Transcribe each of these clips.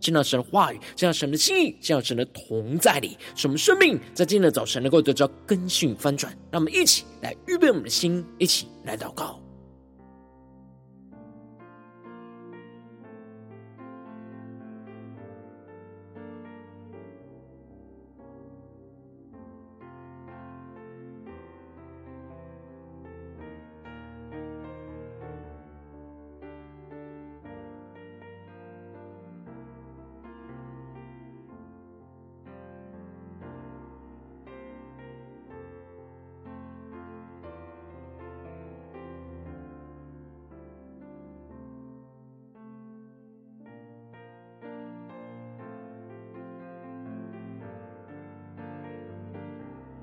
见到神的话语，见到神的心意，见到神的同在里，使我们生命在今天的早晨能够得到更新翻转。让我们一起来预备我们的心，一起来祷告。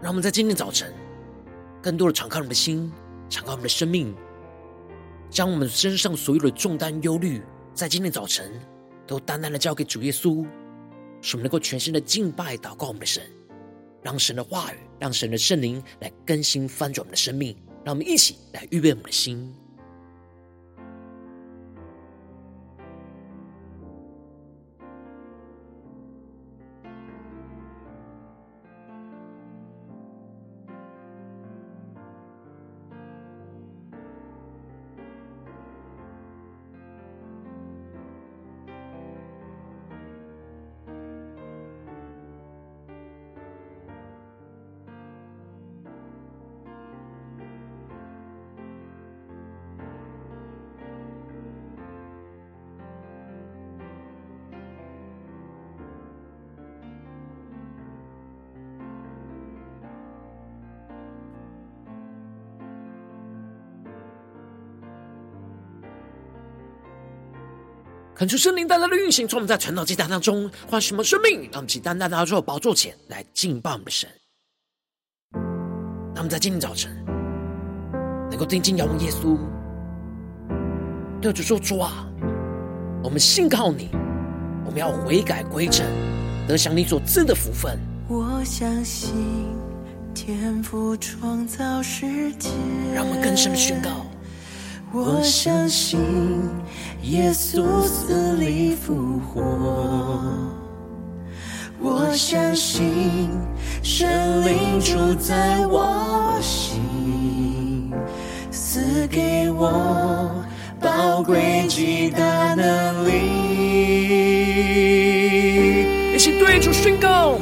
让我们在今天早晨，更多的敞开我们的心，敞开我们的生命，将我们身上所有的重担、忧虑，在今天早晨都单单的交给主耶稣，使我们能够全心的敬拜、祷告我们的神，让神的话语，让神的圣灵来更新翻转我们的生命。让我们一起来预备我们的心。恳求圣灵带来的运行，从我们在晨祷祭坛当中唤醒我们生命，让我们起单单拿出宝座前来敬拜我们的神。让我们在今天早晨能够定睛仰望耶稣，对主说：“主啊，我们信靠你，我们要悔改归正，得享你所赐的福分。”我相信天父创造世界，让我们更深的宣告。我相信耶稣死里复活，我相信圣灵住在我心，赐给我宝贵极大能力。一起对主宣告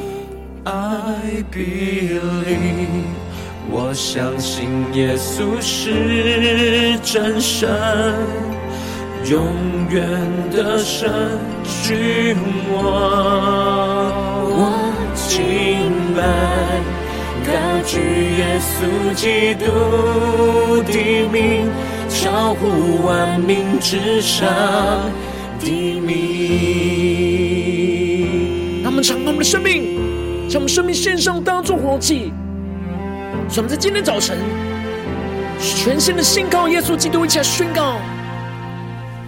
：I believe。我相信耶稣是真神，永远的神君王。我敬拜高举耶稣基督的名，超乎万民之上的名。让我们敞开我们的生命，将我们生命献上，当作活祭。所以我们在今天早晨，全新的信靠耶稣基督，一起来宣告。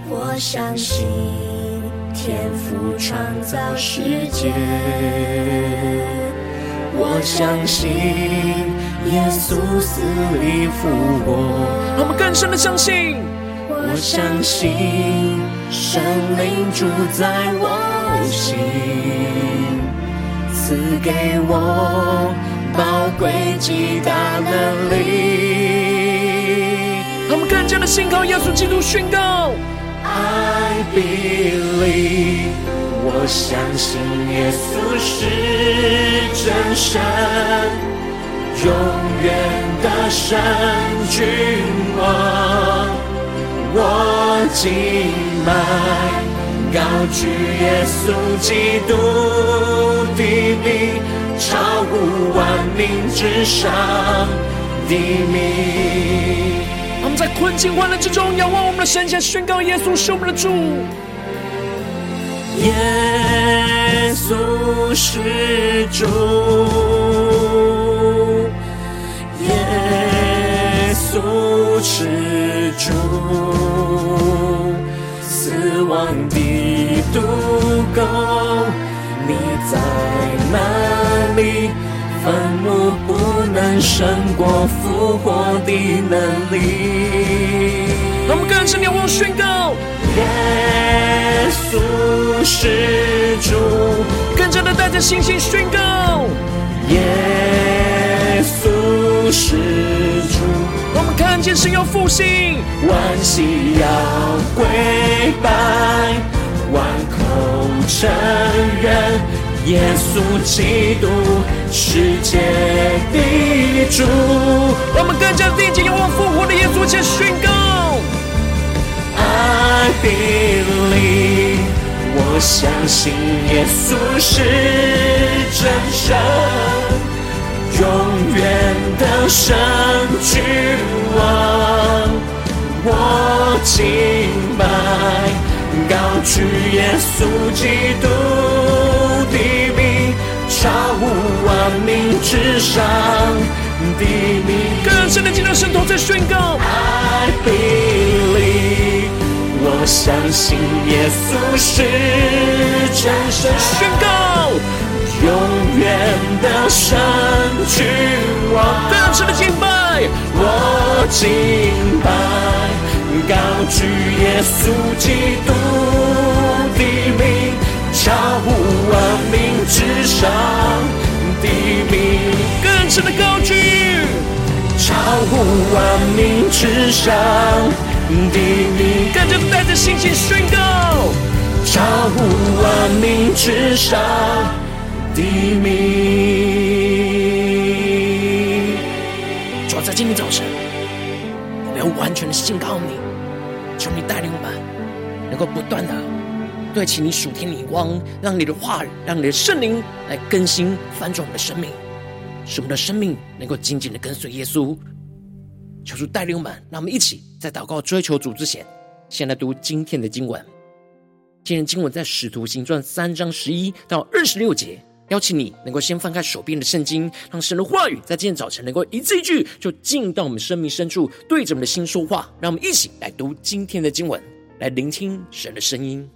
我相信天父创造世界，我相信耶稣死里复活，让我们更深的相信。我相信圣灵住在我心，赐给我。宝贵极大能力，他们更加的信靠耶稣基督，宣告。：I believe，我相信耶稣是真神，永远的神君王，我敬拜高举耶稣基督的名，超乎万民之上的名。我们在困境患难之中，仰望我们的神，先宣告耶稣是我们的主。耶稣是主，耶稣是主，死亡的胜过复活的能力。让我们更深仰望宣告。耶稣是主，跟着的带着信心宣告。耶稣是主，我们看见神要复兴，万膝要跪拜，万口承认耶稣基督世界的主。我们更加定睛仰望复活的耶稣，且宣告。I believe，我相信耶稣是真神，永远的神君王。我敬拜，高举耶稣基督，超乎万民之上的名。更深的进入圣徒，在宣告。I believe。我相信耶稣是真神，宣告永远的神君王。更深的敬拜，我敬拜，高举耶稣基督上的名。更深的高举，超乎万名之上。的名，跟着带着信心宣告，超乎万名之上的名。主要在今天早晨，我们要完全的信靠你，求你带领我们，能够不断的对请你属天的眼光，让你的话语，让你的圣灵来更新翻转我们的生命，使我们的生命能够紧紧的跟随耶稣。求主带领我们，让我们一起在祷告追求主之前，先来读今天的经文。今天经文在《使徒行传》三章十一到二十六节。邀请你能够先翻开手边的圣经，让神的话语在今天早晨能够一字一句就进到我们生命深处，对着我们的心说话。让我们一起来读今天的经文，来聆听神的声音。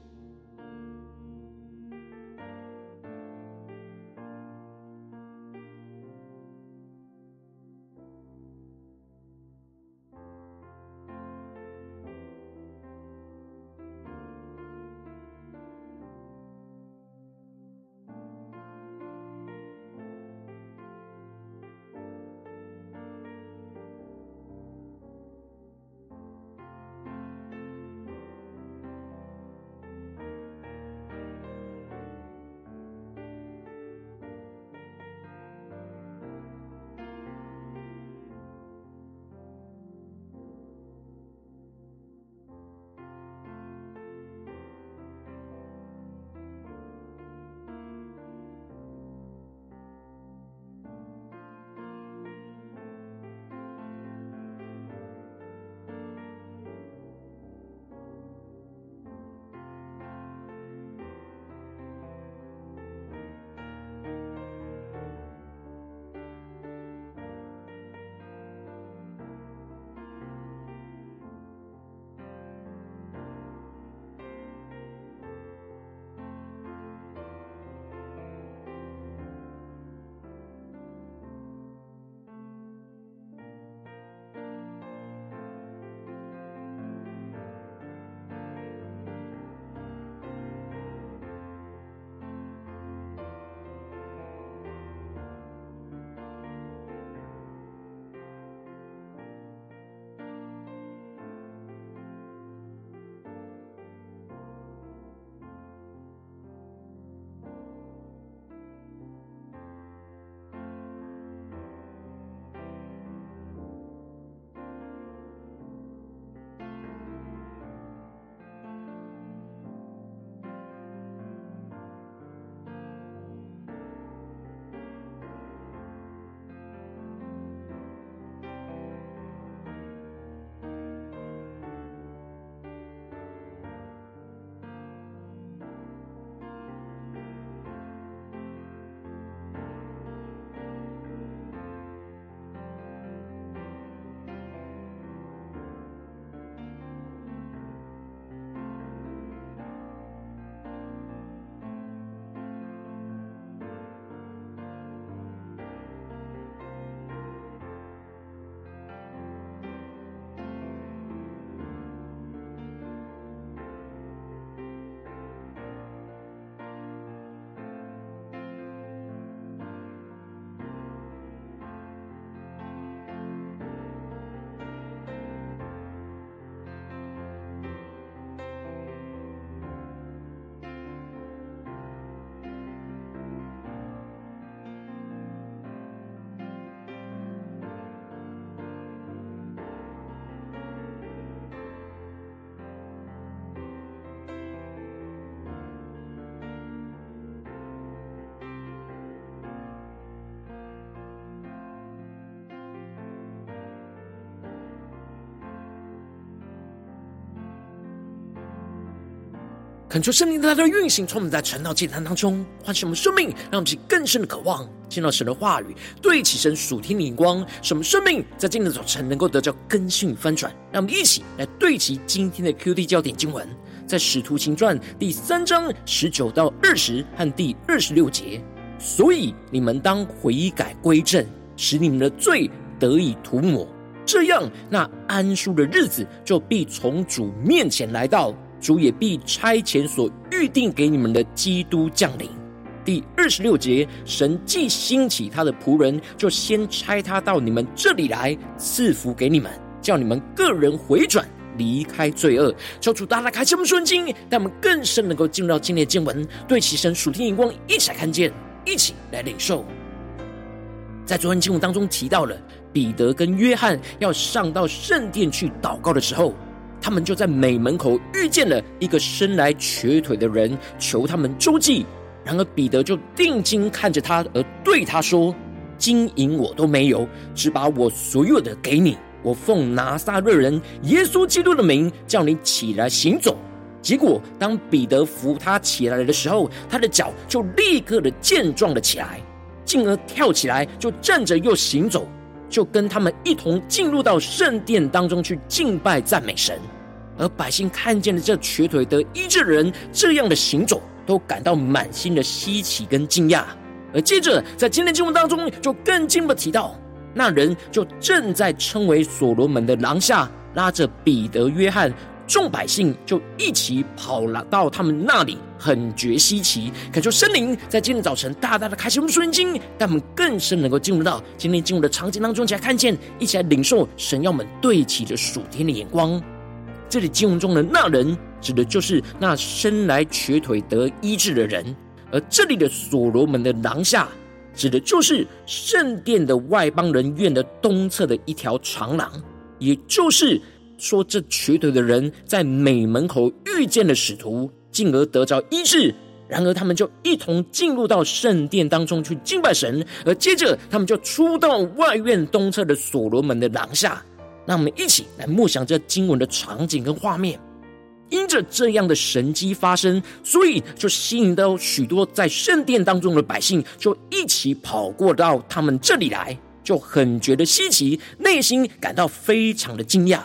恳求圣灵的大的运行，充满在晨祷祭坛当中，唤醒我们生命，让我们去更深的渴望见到神的话语，对齐神属天的眼光，使我们生命在今天的早晨能够得到更新与翻转。让我们一起来对齐今天的 QD 焦点经文，在使徒行传第三章十九到二十和第二十六节。所以你们当悔改归正，使你们的罪得以涂抹，这样那安舒的日子就必从主面前来到。主也必差遣所预定给你们的基督降临。第二十六节，神既兴起他的仆人，就先差他到你们这里来，赐福给你们，叫你们个人回转，离开罪恶。求主大大开启我们顺经，让我们更深能够进入到今天的经文，对齐神属天眼光，一起来看见，一起来领受。在昨天经文当中提到了彼得跟约翰要上到圣殿去祷告的时候。他们就在美门口遇见了一个生来瘸腿的人，求他们周济。然而彼得就定睛看着他，而对他说：“金银我都没有，只把我所有的给你。我奉拿撒勒人耶稣基督的名，叫你起来行走。”结果当彼得扶他起来的时候，他的脚就立刻的健壮了起来，进而跳起来，就站着又行走。就跟他们一同进入到圣殿当中去敬拜赞美神，而百姓看见了这瘸腿的医治人这样的行走，都感到满心的稀奇跟惊讶。而接着在今天经文当中，就更进一步提到，那人就正在称为所罗门的廊下，拉着彼得、约翰。众百姓就一起跑了到他们那里，很觉稀奇。感受圣灵在今天早晨大大的开启我们属灵经，让我们更深能够进入到今天进入的场景当中，一起来看见，一起来领受神要我们对齐着属天的眼光。这里经文中的那人，指的就是那生来瘸腿得医治的人；而这里的所罗门的廊下，指的就是圣殿的外邦人院的东侧的一条长廊，也就是。说这瘸腿的人在美门口遇见了使徒，进而得着医治。然而他们就一同进入到圣殿当中去敬拜神，而接着他们就出到外院东侧的所罗门的廊下。让我们一起来默想这经文的场景跟画面。因着这样的神迹发生，所以就吸引到许多在圣殿当中的百姓，就一起跑过到他们这里来，就很觉得稀奇，内心感到非常的惊讶。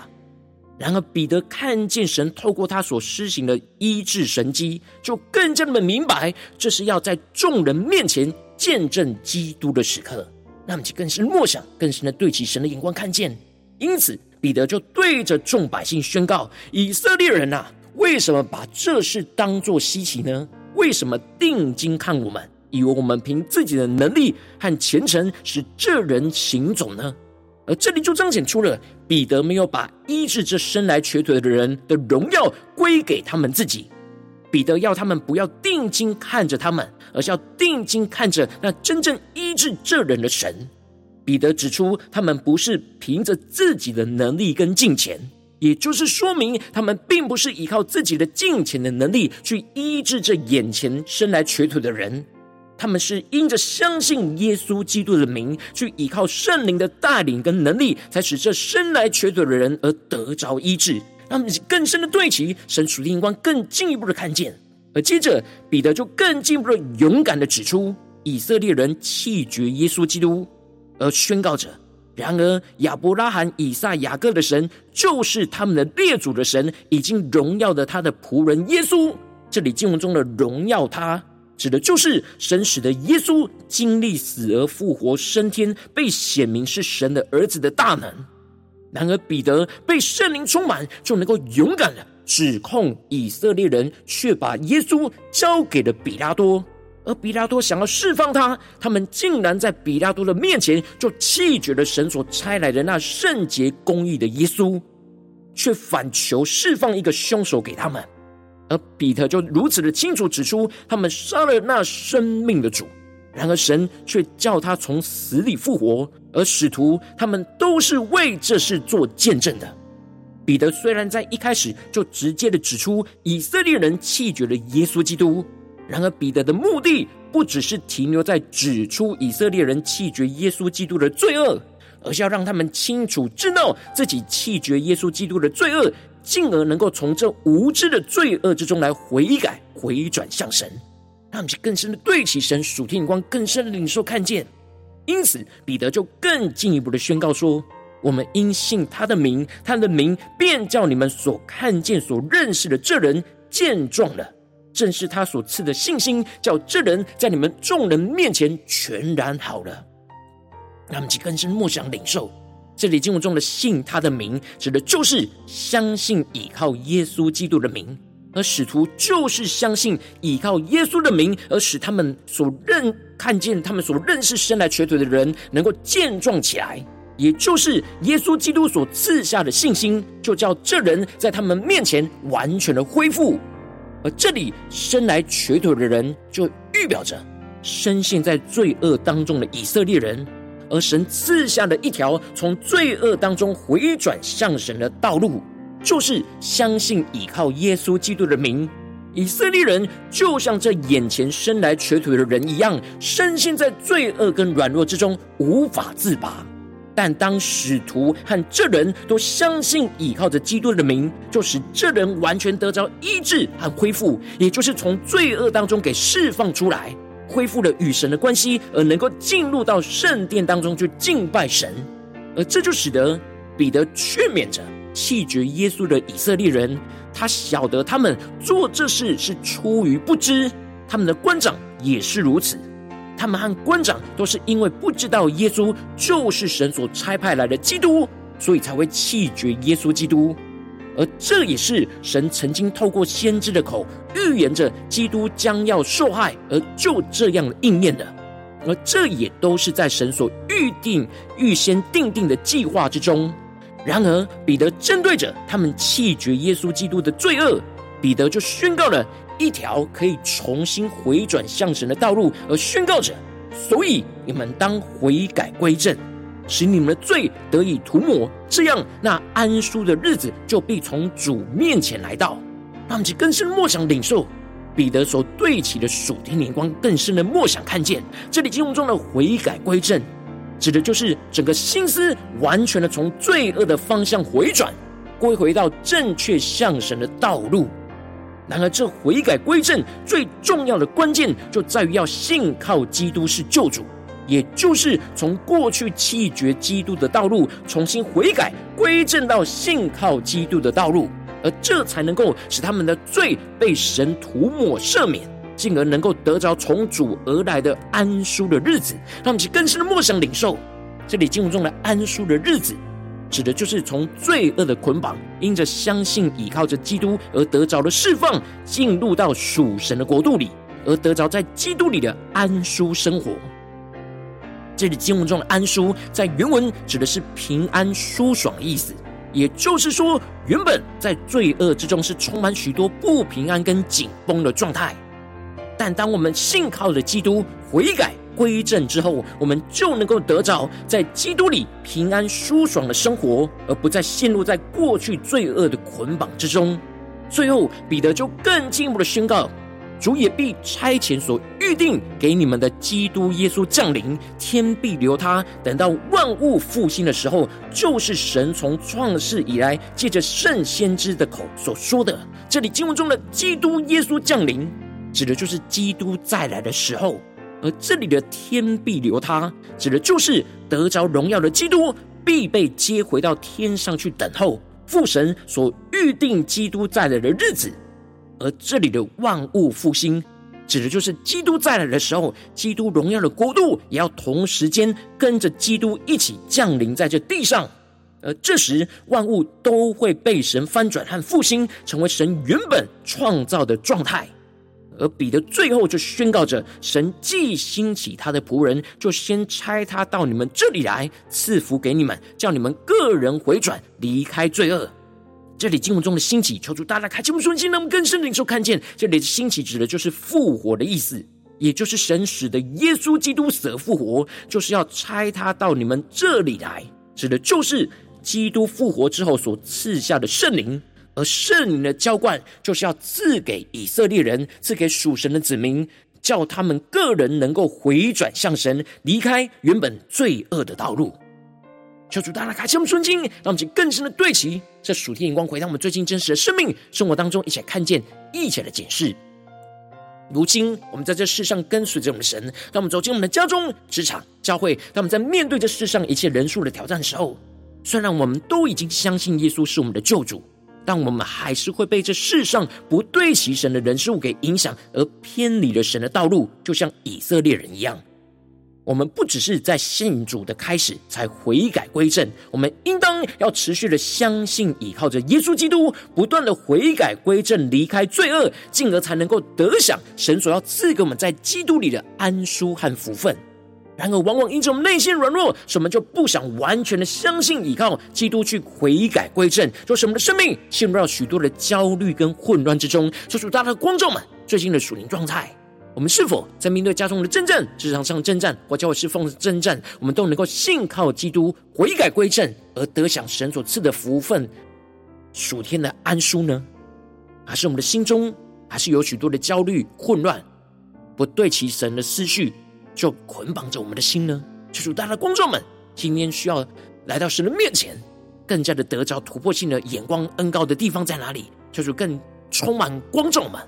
然而，彼得看见神透过他所施行的医治神迹，就更加的明白，这是要在众人面前见证基督的时刻。那么，就更深默想，更深的对齐神的眼光看见。因此，彼得就对着众百姓宣告：以色列人啊，为什么把这事当作稀奇呢？为什么定睛看我们，以为我们凭自己的能力和虔诚使这人行走呢？而这里就彰显出了彼得没有把医治这生来瘸腿的人的荣耀归给他们自己。彼得要他们不要定睛看着他们，而是要定睛看着那真正医治这人的神。彼得指出，他们不是凭着自己的能力跟敬虔，也就是说明他们并不是依靠自己的敬虔的能力去医治这眼前生来瘸腿的人。他们是因着相信耶稣基督的名，去依靠圣灵的带领跟能力，才使这生来瘸腿的人而得着医治。他们更深的对齐神属灵光，更进一步的看见。而接着彼得就更进一步的勇敢的指出，以色列人弃绝耶稣基督，而宣告着：然而亚伯拉罕、以撒、雅各的神，就是他们的列祖的神，已经荣耀的他的仆人耶稣。这里经文中的荣耀他。指的就是神使得耶稣经历死而复活升天，被显明是神的儿子的大能。然而彼得被圣灵充满，就能够勇敢的指控以色列人，却把耶稣交给了比拉多。而比拉多想要释放他，他们竟然在比拉多的面前就弃绝了神所差来的那圣洁公义的耶稣，却反求释放一个凶手给他们。而彼得就如此的清楚指出，他们杀了那生命的主，然而神却叫他从死里复活，而使徒他们都是为这事做见证的。彼得虽然在一开始就直接的指出以色列人弃绝了耶稣基督，然而彼得的目的不只是停留在指出以色列人弃绝耶稣基督的罪恶，而是要让他们清楚知道自己弃绝耶稣基督的罪恶。进而能够从这无知的罪恶之中来悔改、回转向神，让我们去更深的对齐神属天眼光，更深领受看见。因此，彼得就更进一步的宣告说：“我们因信他的名，他的名便叫你们所看见、所认识的这人见状了。正是他所赐的信心，叫这人在你们众人面前全然好了。”让我们去更深默想领受。这里经文中的“信他的名”，指的就是相信倚靠耶稣基督的名。而使徒就是相信倚靠耶稣的名，而使他们所认看见、他们所认识生来瘸腿的人能够健壮起来，也就是耶稣基督所赐下的信心，就叫这人在他们面前完全的恢复。而这里生来瘸腿的人，就预表着深陷在罪恶当中的以色列人，而神赐下的一条从罪恶当中回转向神的道路。就是相信倚靠耶稣基督的名，以色列人就像这眼前生来瘸腿的人一样，深陷在罪恶跟软弱之中，无法自拔。但当使徒和这人都相信倚靠着基督的名，就使这人完全得着医治和恢复，也就是从罪恶当中给释放出来，恢复了与神的关系，而能够进入到圣殿当中去敬拜神。而这就使得彼得劝勉着。弃绝耶稣的以色列人，他晓得他们做这事是出于不知，他们的官长也是如此，他们和官长都是因为不知道耶稣就是神所差派来的基督，所以才会弃绝耶稣基督。而这也是神曾经透过先知的口预言着基督将要受害，而就这样应验的。而这也都是在神所预定、预先定定的计划之中。然而，彼得针对着他们弃绝耶稣基督的罪恶，彼得就宣告了一条可以重新回转向神的道路，而宣告着：所以你们当悔改归正，使你们的罪得以涂抹，这样那安舒的日子就必从主面前来到。让我们更深默想领受彼得所对齐的属天灵光，更深的默想看见这里经文中的悔改归正。指的就是整个心思完全的从罪恶的方向回转，归回到正确向神的道路。然而，这悔改归正最重要的关键，就在于要信靠基督是救主，也就是从过去弃绝基督的道路，重新悔改归正到信靠基督的道路，而这才能够使他们的罪被神涂抹赦免。进而能够得着从主而来的安舒的日子，让我们去更深的默想领受。这里经文中的安舒的日子，指的就是从罪恶的捆绑，因着相信倚靠着基督而得着的释放，进入到属神的国度里，而得着在基督里的安舒生活。这里经文中的安舒，在原文指的是平安舒爽的意思，也就是说，原本在罪恶之中是充满许多不平安跟紧绷的状态。但当我们信靠着基督悔改归正之后，我们就能够得着在基督里平安舒爽的生活，而不再陷入在过去罪恶的捆绑之中。最后，彼得就更进一步的宣告：主也必差遣所预定给你们的基督耶稣降临，天必留他，等到万物复兴的时候，就是神从创世以来借着圣先知的口所说的。这里经文中的基督耶稣降临。指的就是基督再来的时候，而这里的天必留他，指的就是得着荣耀的基督必被接回到天上去等候父神所预定基督再来的日子。而这里的万物复兴，指的就是基督再来的时候，基督荣耀的国度也要同时间跟着基督一起降临在这地上。而这时，万物都会被神翻转和复兴，成为神原本创造的状态。而彼得最后就宣告着：神既兴起他的仆人，就先差他到你们这里来，赐福给你们，叫你们个人回转，离开罪恶。这里经文中的兴起，求主大家开启我们的心，让我们更深的领受看见，这里的兴起指的就是复活的意思，也就是神使的耶稣基督死而复活，就是要差他到你们这里来，指的就是基督复活之后所赐下的圣灵。而圣灵的浇灌，就是要赐给以色列人，赐给属神的子民，叫他们个人能够回转向神，离开原本罪恶的道路。求主大大开启我们顺境，让我们更深的对齐这属天眼光，回到我们最近真实的生命生活当中，一起来看见，一起来检视。如今，我们在这世上跟随着我们的神，当我们走进我们的家中、职场、教会，当我们在面对这世上一切人数的挑战时候，虽然我们都已经相信耶稣是我们的救主，但我们还是会被这世上不对齐神的人事物给影响，而偏离了神的道路，就像以色列人一样。我们不只是在信主的开始才悔改归正，我们应当要持续的相信，依靠着耶稣基督，不断的悔改归正，离开罪恶，进而才能够得享神所要赐给我们在基督里的安舒和福分。然而，往往因着我们内心软弱，使我们就不想完全的相信依靠基督去悔改归正，就使我们的生命陷入到许多的焦虑跟混乱之中。求主大大的观众们最近的属灵状态。我们是否在面对家中的征战、职场上的征战或教会侍奉的征战，我们都能够信靠基督悔改归正，而得享神所赐的福分、属天的安舒呢？还是我们的心中还是有许多的焦虑、混乱，不对齐神的思绪，就捆绑着我们的心呢？求主大家的观众们，今天需要来到神的面前，更加的得着突破性的眼光恩膏的地方在哪里？求主更充满观众们。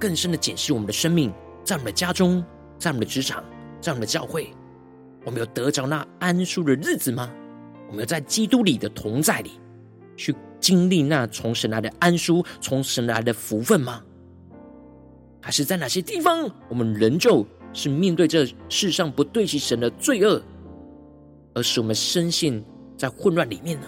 更深的检视我们的生命，在我们的家中，在我们的职场，在我们的教会，我们有得着那安舒的日子吗？我们有在基督里的同在里，去经历那从神来的安舒，从神来的福分吗？还是在哪些地方，我们仍旧是面对这世上不对齐神的罪恶，而使我们深陷在混乱里面呢？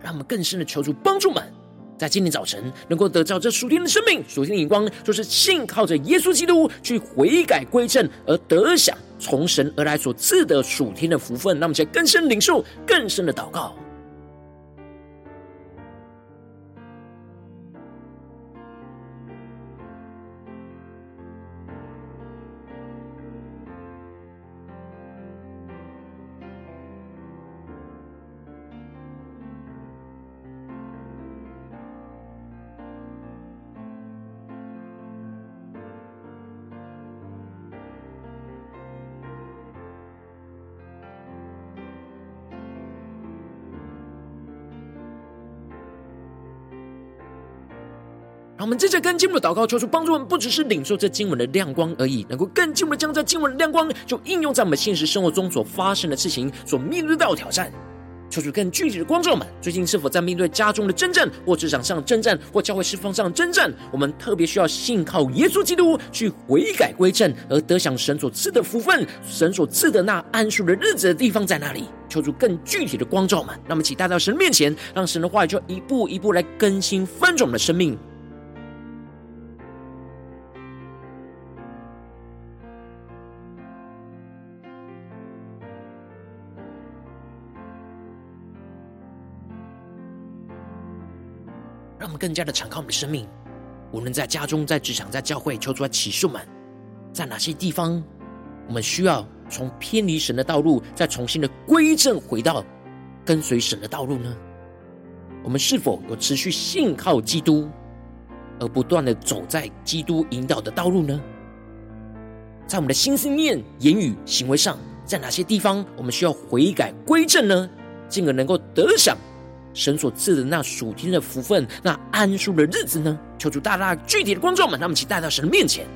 让我们更深的求主帮助们。在今天早晨，能够得到这属天的生命、属天的眼光，就是信靠着耶稣基督去悔改归正，而得享从神而来所赐的属天的福分。那么，在更深领受、更深的祷告。我们接着跟经文的祷告，求主帮助我们，不只是领受这经文的亮光而已，能够更进一步的将这经文的亮光，就应用在我们现实生活中所发生的事情，所面对到的挑战。求主更具体的光照们，最近是否在面对家中的征战，或职场上征战，或教会侍奉上征战？我们特别需要信靠耶稣基督去悔改归正，而得享神所赐的福分，神所赐的那安舒的日子的地方在哪里？求主更具体的光照们，那么，请带到神面前，让神的话语就一步一步来更新翻转我们的生命。更加的敞开我们的生命，无论在家中、在职场、在教会，求主来启示们，在哪些地方，我们需要从偏离神的道路，再重新的归正，回到跟随神的道路呢？我们是否有持续信靠基督，而不断的走在基督引导的道路呢？在我们的心思念、言语、行为上，在哪些地方我们需要悔改归正呢？进而能够得享。神所赐的那属天的福分，那安舒的日子呢？求主大大具体的观众们，让我们一起带到神的面前。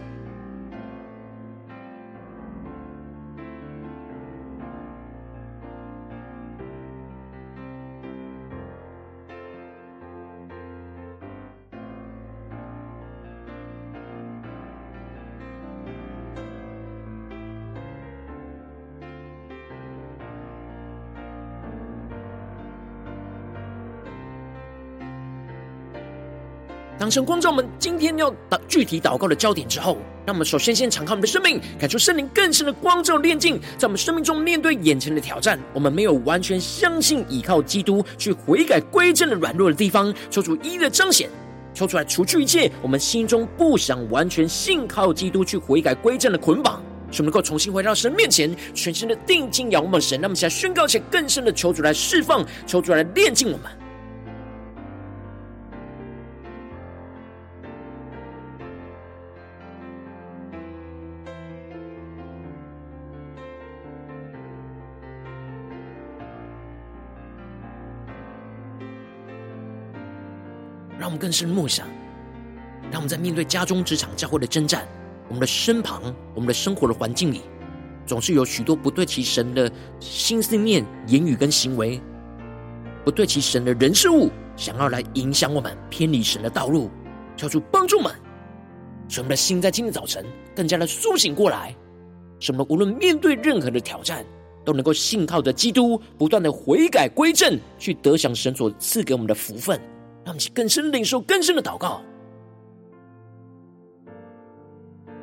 当神光照我们今天要祷具体祷告的焦点之后，让我们首先先敞开我们的生命，感受圣灵更深的光照炼净，在我们生命中面对眼前的挑战，我们没有完全相信依靠基督去悔改归正的软弱的地方，求主一一的彰显，求主来除去一切我们心中不想完全信靠基督去悔改归正的捆绑。使我们能够重新回到神面前，全心的定睛仰望神。那么，现在宣告且更深的求主来释放，求主来炼净我们。让我们更深默想，让我们在面对家中、职场、教会的征战。我们的身旁，我们的生活的环境里，总是有许多不对齐神的心思念、言语跟行为，不对齐神的人事物，想要来影响我们偏离神的道路，求主帮助们，使我们的心在今天早晨更加的苏醒过来，使我们无论面对任何的挑战，都能够信靠着基督，不断的悔改归正，去得享神所赐给我们的福分，让我们更深领受更深的祷告。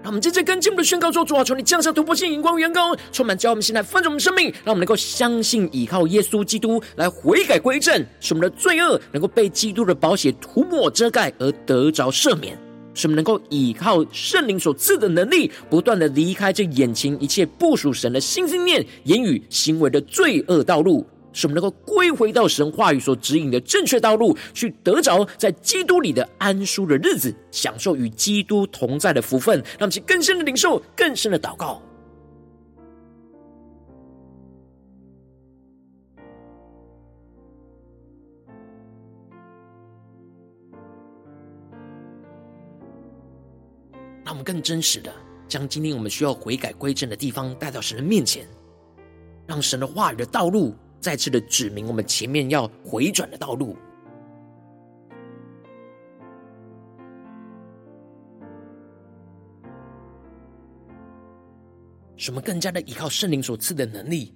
让我们接着跟进我们的宣告说：主啊，求你降下突破性眼光，远高，充满教我们现在翻转我们生命，让我们能够相信依靠耶稣基督来悔改归正，使我们的罪恶能够被基督的宝血涂抹遮盖而得着赦免，使我们能够依靠圣灵所赐的能力，不断的离开这眼前一切不属神的心思念、言语、行为的罪恶道路。使我们能够归回到神话语所指引的正确道路，去得着在基督里的安舒的日子，享受与基督同在的福分，让我们去更深的领受，更深的祷告。让我们更真实的将今天我们需要悔改归正的地方带到神的面前，让神的话语的道路。再次的指明我们前面要回转的道路，使我们更加的依靠圣灵所赐的能力，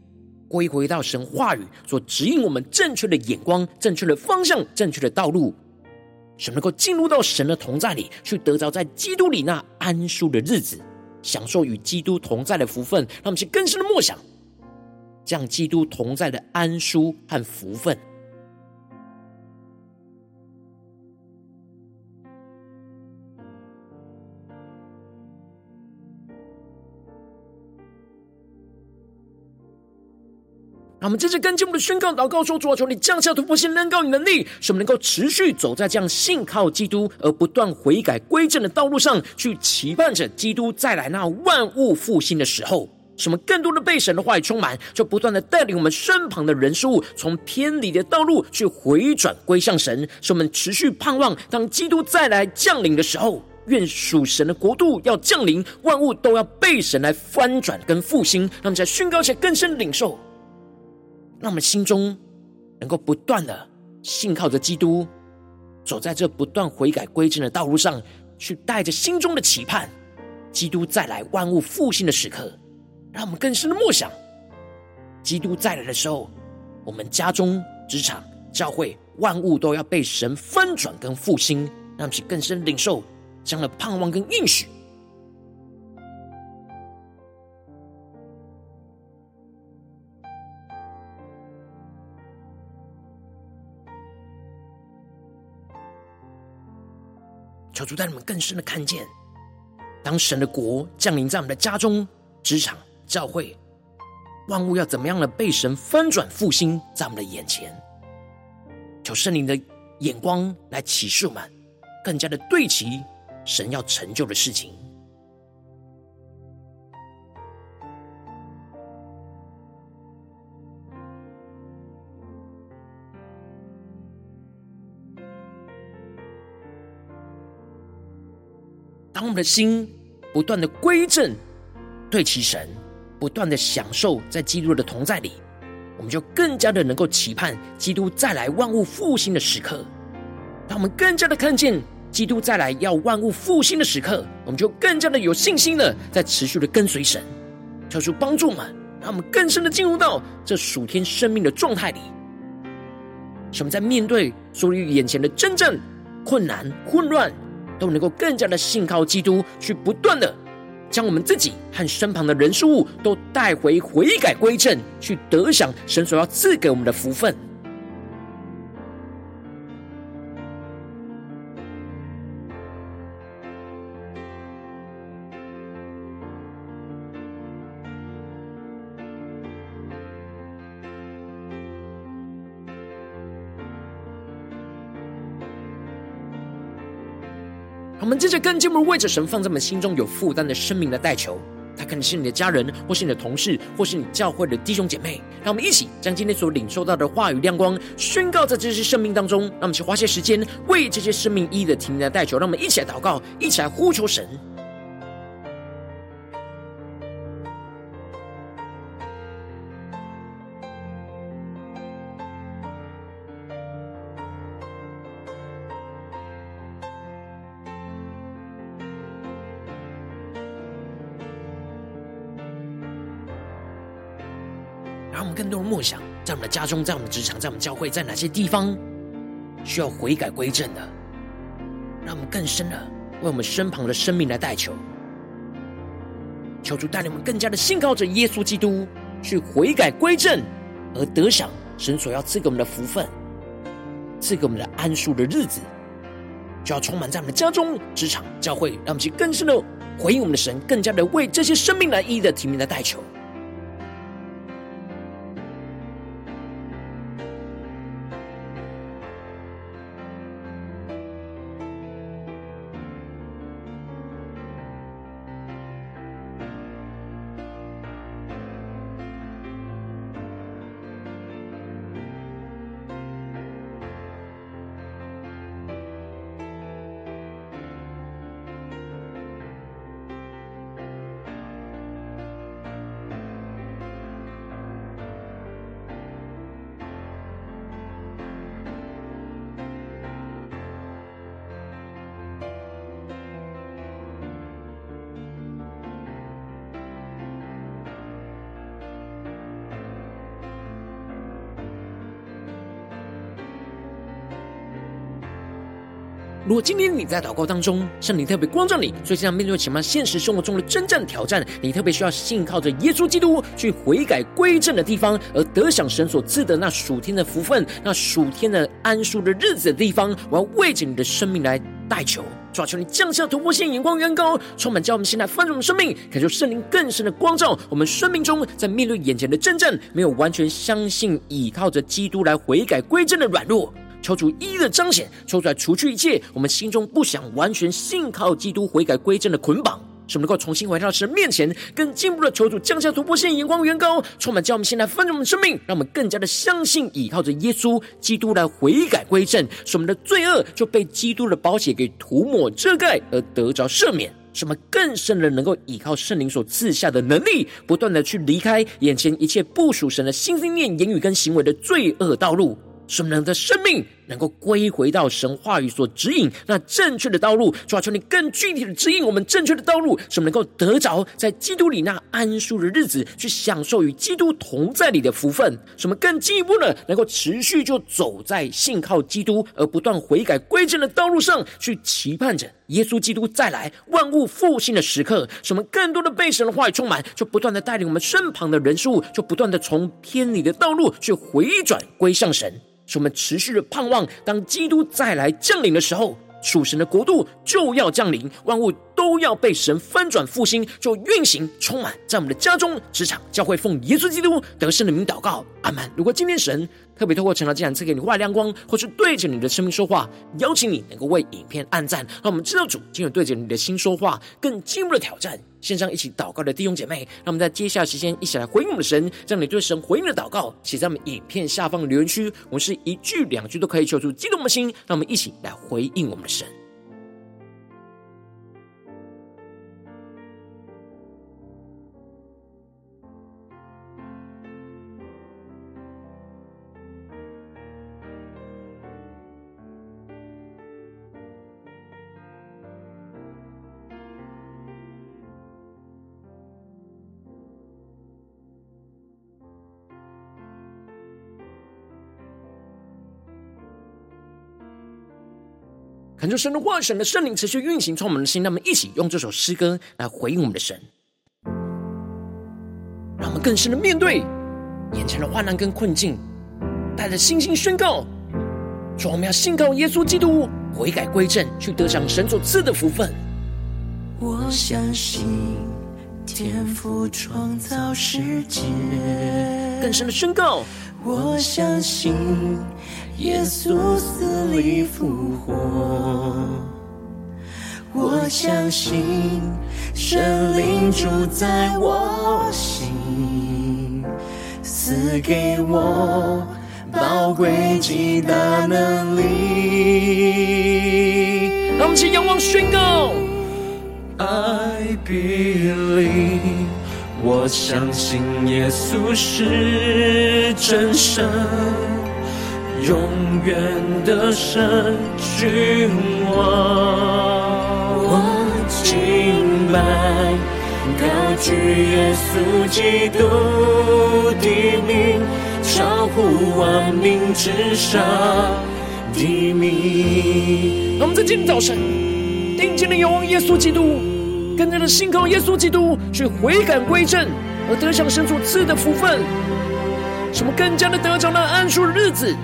归回到神话语所指引我们正确的眼光、正确的方向、正确的道路，使能够进入到神的同在里，去得着在基督里那安舒的日子，享受与基督同在的福分，让我们去更深的默想。将基督同在的安舒和福分，让我们接着跟进我们的宣告祷告说：主啊，求你降下突破性恩膏与能力，使我们能够持续走在这样信靠基督而不断悔改归正的道路上，去期盼着基督再来那万物复兴的时候。什么更多的被神的话语充满，就不断的带领我们身旁的人事物从偏离的道路去回转归向神，使我们持续盼望，当基督再来降临的时候，愿属神的国度要降临，万物都要被神来翻转跟复兴。让我们在宣告且更深领受，让我们心中能够不断的信靠着基督，走在这不断悔改归正的道路上，去带着心中的期盼，基督再来万物复兴的时刻。让我们更深的默想，基督再来的时候，我们家中、职场、教会，万物都要被神翻转跟复兴，让我们去更深领受这样的盼望跟应许。求主带你们更深的看见，当神的国降临在我们的家中、职场。教会万物要怎么样的被神翻转复兴在我们的眼前？求圣灵的眼光来启示我们，更加的对齐神要成就的事情。当我们的心不断的归正，对齐神。不断的享受在基督的同在里，我们就更加的能够期盼基督再来万物复兴的时刻。当我们更加的看见基督再来要万物复兴的时刻，我们就更加的有信心的在持续的跟随神，求主帮助我们，让我们更深的进入到这属天生命的状态里。使我们在面对所于眼前的真正，困难、混乱，都能够更加的信靠基督，去不断的将我们自己和身旁的人事物都带回悔改归正，去得享神所要赐给我们的福分。我们接着跟进，我们为着神放在我们心中有负担的生命来代求，他可能是你的家人，或是你的同事，或是你教会的弟兄姐妹。让我们一起将今天所领受到的话语亮光宣告在这些生命当中。让我们去花些时间为这些生命一一的停下来代求。让我们一起来祷告，一起来呼求神。让我们更多的默想，在我们的家中，在我们的职场，在我们教会，在哪些地方需要悔改归正的？让我们更深的为我们身旁的生命来代求，求主带领我们更加的信靠着耶稣基督，去悔改归正，而得享神所要赐给我们的福分，赐给我们的安舒的日子，就要充满在我们的家中、职场、教会，让我们去更深的回应我们的神，更加的为这些生命来一一的提名来代求。今天你在祷告当中，圣灵特别光照你，所以这样面对前方现实生活中的真正挑战，你特别需要信靠着耶稣基督去悔改归正的地方，而得享神所赐的那属天的福分，那属天的安舒的日子的地方，我要为着你的生命来代求，抓住，你降下突破性眼光，远高，充满叫我们现在丰盛的生命，感受圣灵更深的光照，我们生命中在面对眼前的征战，没有完全相信倚靠着基督来悔改归正的软弱。求主一一的彰显，求主来除去一切我们心中不想完全信靠基督悔改归正的捆绑，使我们能够重新回到神面前，更进一步的求主降下突破性眼光，远高，充满叫我们现在丰盛的生命，让我们更加的相信倚靠着耶稣基督来悔改归正，使我们的罪恶就被基督的宝血给涂抹遮盖而得着赦免，使我们更深的能够依靠圣灵所赐下的能力，不断的去离开眼前一切不属神的心心念言语跟行为的罪恶道路。使我们的生命能够归回到神话语所指引那正确的道路，主啊，求你更具体的指引我们正确的道路，使我们能够得着在基督里那安舒的日子，去享受与基督同在里的福分。使我们更进一步的能够持续就走在信靠基督而不断悔改归正的道路上，去期盼着耶稣基督再来万物复兴的时刻。使我们更多的被神的话语充满，就不断的带领我们身旁的人事物，就不断的从偏离的道路去回转归向神。使我们持续的盼望，当基督再来降临的时候，属神的国度就要降临，万物都要被神翻转复兴，就运行充满在我们的家中、职场、教会，奉耶稣基督得胜的名祷告，阿门。如果今天神特别透过晨祷祭坛赐给你外亮光，或是对着你的生命说话，邀请你能够为影片按赞，让我们知道主今日对着你的心说话，更进一步的挑战。线上一起祷告的弟兄姐妹，让我们在接下来时间一起来回应我们的神，将你对神回应的祷告写在我们影片下方的留言区。我们是一句两句都可以求出激动的心，让我们一起来回应我们的神。恳求神的话语、神的圣灵持续运行，从我们的心。让我们一起用这首诗歌来回应我们的神，让我们更深的面对眼前的患难跟困境，带着信心宣告：说我们要信靠耶稣基督，悔改归正，去得享神所赐的福分。我相信天赋创造世界，更深的宣告。我相信耶稣死里复活，我相信神灵住在我心，赐给我宝贵极大能力。让我们一起仰望宣告，I believe。我相信耶稣是真神，永远的神君王。我敬拜，高举耶稣基督的名，超乎万名之上的名。我们在今天早晨，定睛的仰望耶稣基督。更加的信靠耶稣基督，去悔改归正，而得享神所赐的福分。什么更加的得着那安舒的日子？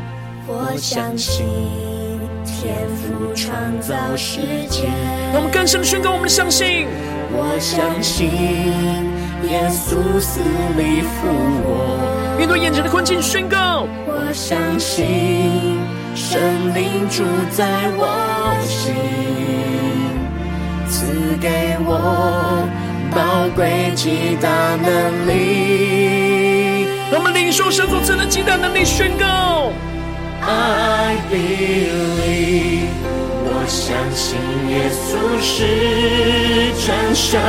我相信天赋创造世界。让我们更深的宣告我们的相信。我相信耶稣死里复活。面对眼前的困境，宣告。我相信神灵住在我心。赐给我宝贵极大能力，让我们领受神所赐的极大能力，宣告。：I believe，我相信耶稣是真神，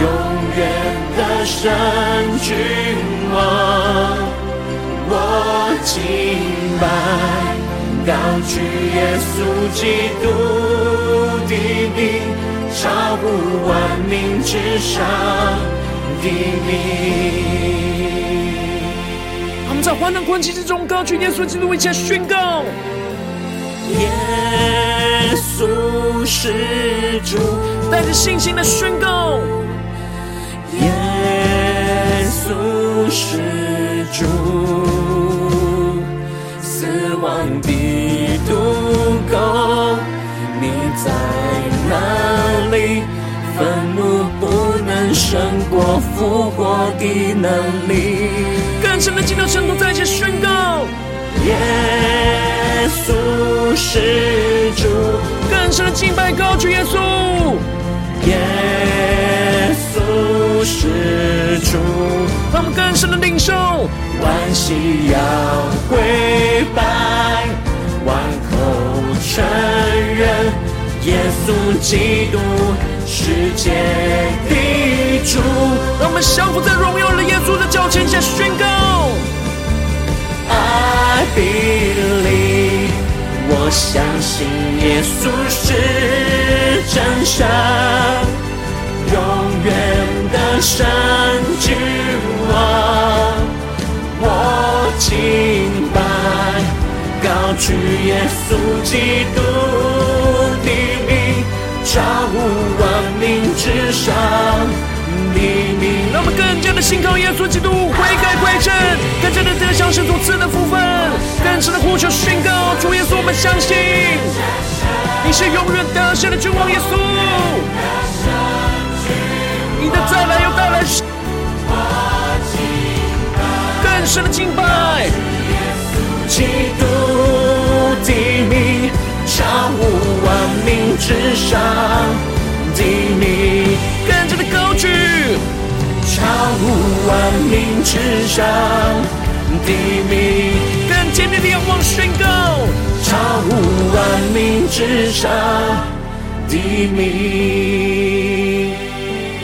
永远的神君王，我敬拜。高举耶稣基督的名，超乎万名之上的名。他们在患难困境之中，高举耶稣基督，为家宣告：耶稣是主，带着信心的宣告：耶稣是主。王的胜过复活的能力。更深的进到圣徒在一起宣告：耶稣是主。更深的敬拜高举耶稣。耶稣是主。让我们更深的领受。万膝要跪拜，万口承认耶稣基督世界的主。让我们降服在荣耀的耶稣的脚前，下宣告：I believe，我相信耶稣是真神，永远的神之王。我敬拜，高举耶稣基督的名，超乎万民之上的名。让我们更加的信靠耶稣基督，悔改归正，更加的得享神所赐的福分，更深的呼求宣告：主耶稣，我们相信你是永远得胜的君王耶稣，你的再来又带来。更深的敬拜，基督的名，超乎万名之上的名，更加的高举，超乎万名之上的名，更坚定的仰望宣告，超乎万名之上的名。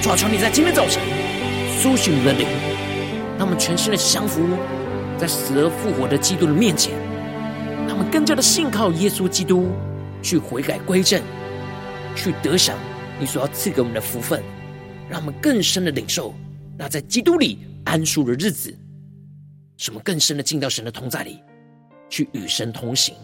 主啊，求你在今天早晨苏醒我们的灵。让我们全新的降服在死而复活的基督的面前，他们更加的信靠耶稣基督，去悔改归正，去得享你所要赐给我们的福分，让我们更深的领受那在基督里安舒的日子，什么更深的进到神的同在里，去与神同行。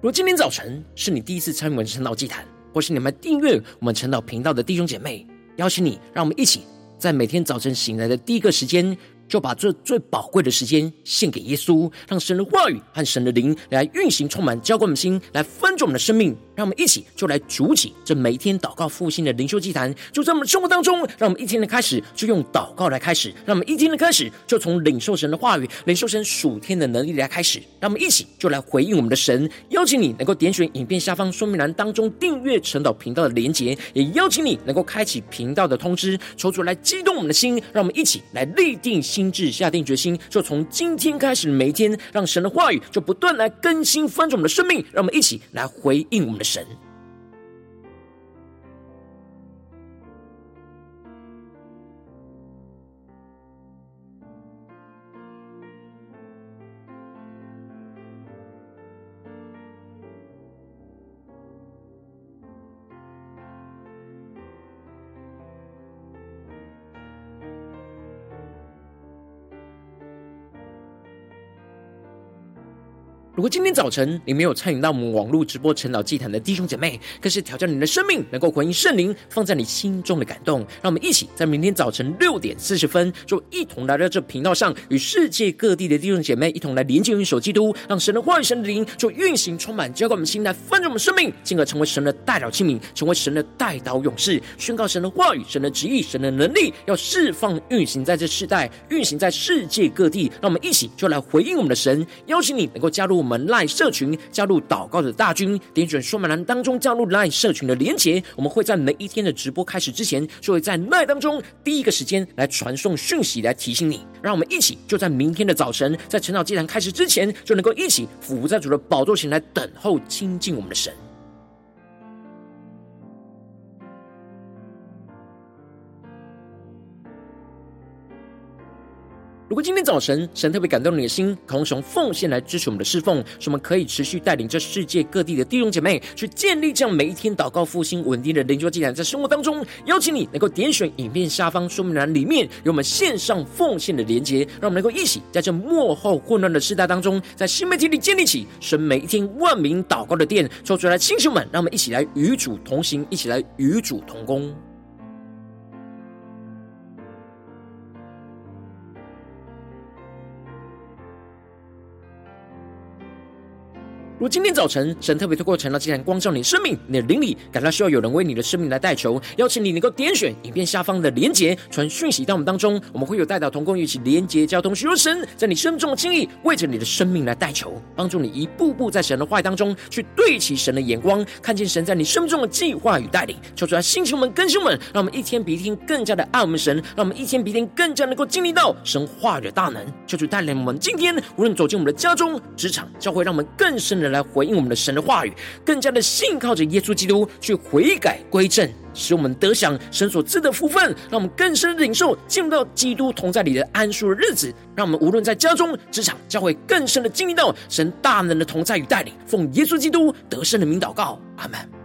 如今天早晨是你第一次参与我们晨祷祭坛，或是你们订阅我们晨祷频道的弟兄姐妹。邀请你，让我们一起在每天早晨醒来的第一个时间，就把这最宝贵的时间献给耶稣，让神的话语和神的灵来运行，充满浇灌我们心，来分足我们的生命。让我们一起就来筑起这每一天祷告复兴的灵修祭坛，就在我们生活当中。让我们一天的开始就用祷告来开始，让我们一天的开始就从领受神的话语、领受神属天的能力来开始。让我们一起就来回应我们的神。邀请你能够点选影片下方说明栏当中订阅晨祷频道的连结，也邀请你能够开启频道的通知，抽出来激动我们的心。让我们一起来立定心志，下定决心，就从今天开始每一天，让神的话语就不断来更新翻转我们的生命。让我们一起来回应我们的神。如果今天早晨你没有参与到我们网络直播晨祷祭坛的弟兄姐妹，更是挑战你的生命，能够回应圣灵放在你心中的感动。让我们一起在明天早晨六点四十分，就一同来到这频道上，与世界各地的弟兄姐妹一同来连接、运手基督，让神的话语、神的灵就运行、充满，浇灌我们心，来翻转我们生命，进而成为神的代祷器皿，成为神的代祷勇士，宣告神的话语、神的旨意、神的能力，要释放、运行在这世代，运行在世界各地。让我们一起就来回应我们的神，邀请你能够加入我们。我们 LINE 社群，加入祷告的大军，点选说明栏当中加入赖社群的连结。我们会在每一天的直播开始之前，就会在赖当中第一个时间来传送讯息，来提醒你。让我们一起就在明天的早晨，在晨祷祭坛开始之前，就能够一起俯伏在主的宝座前来等候亲近我们的神。如果今天早晨神特别感动你的心，渴望从奉献来支持我们的侍奉，使我们可以持续带领这世界各地的弟兄姐妹去建立这样每一天祷告复兴稳定的灵修祭坛，在生活当中，邀请你能够点选影片下方说明栏里面有我们线上奉献的连结，让我们能够一起在这幕后混乱的时代当中，在新媒体里建立起神每一天万名祷告的殿，抽出来，弟兄们，让我们一起来与主同行，一起来与主同工。如今天早晨，神特别透过晨祷祭坛光照你生命，你的灵里感到需要有人为你的生命来代求，邀请你能够点选影片下方的连结，传讯息到我们当中，我们会有代表同工一起连结交通，寻求神在你生命中的心意，为着你的生命来代求，帮助你一步步在神的话语当中去对齐神的眼光，看见神在你生命中的计划与带领。求主来星球们更新们，让我们一天比一天更加的爱我们神，让我们一天比一天更加能够经历到神话语的大能。求主带领我们今天无论走进我们的家中、职场、教会，让我们更深的。来回应我们的神的话语，更加的信靠着耶稣基督去悔改归正，使我们得享神所赐的福分，让我们更深的领受进入到基督同在里的安舒的日子。让我们无论在家中、职场、教会，更深的经历到神大能的同在与带领。奉耶稣基督得胜的名祷告，阿门。